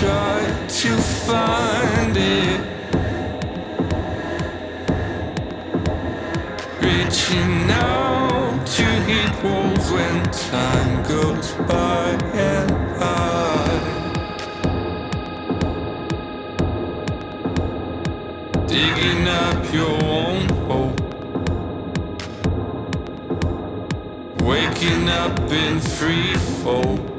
try to find it. Reaching out to hit walls when time goes by and by. Digging up your own hole. Waking up in free fall.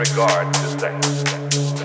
Regard to sex.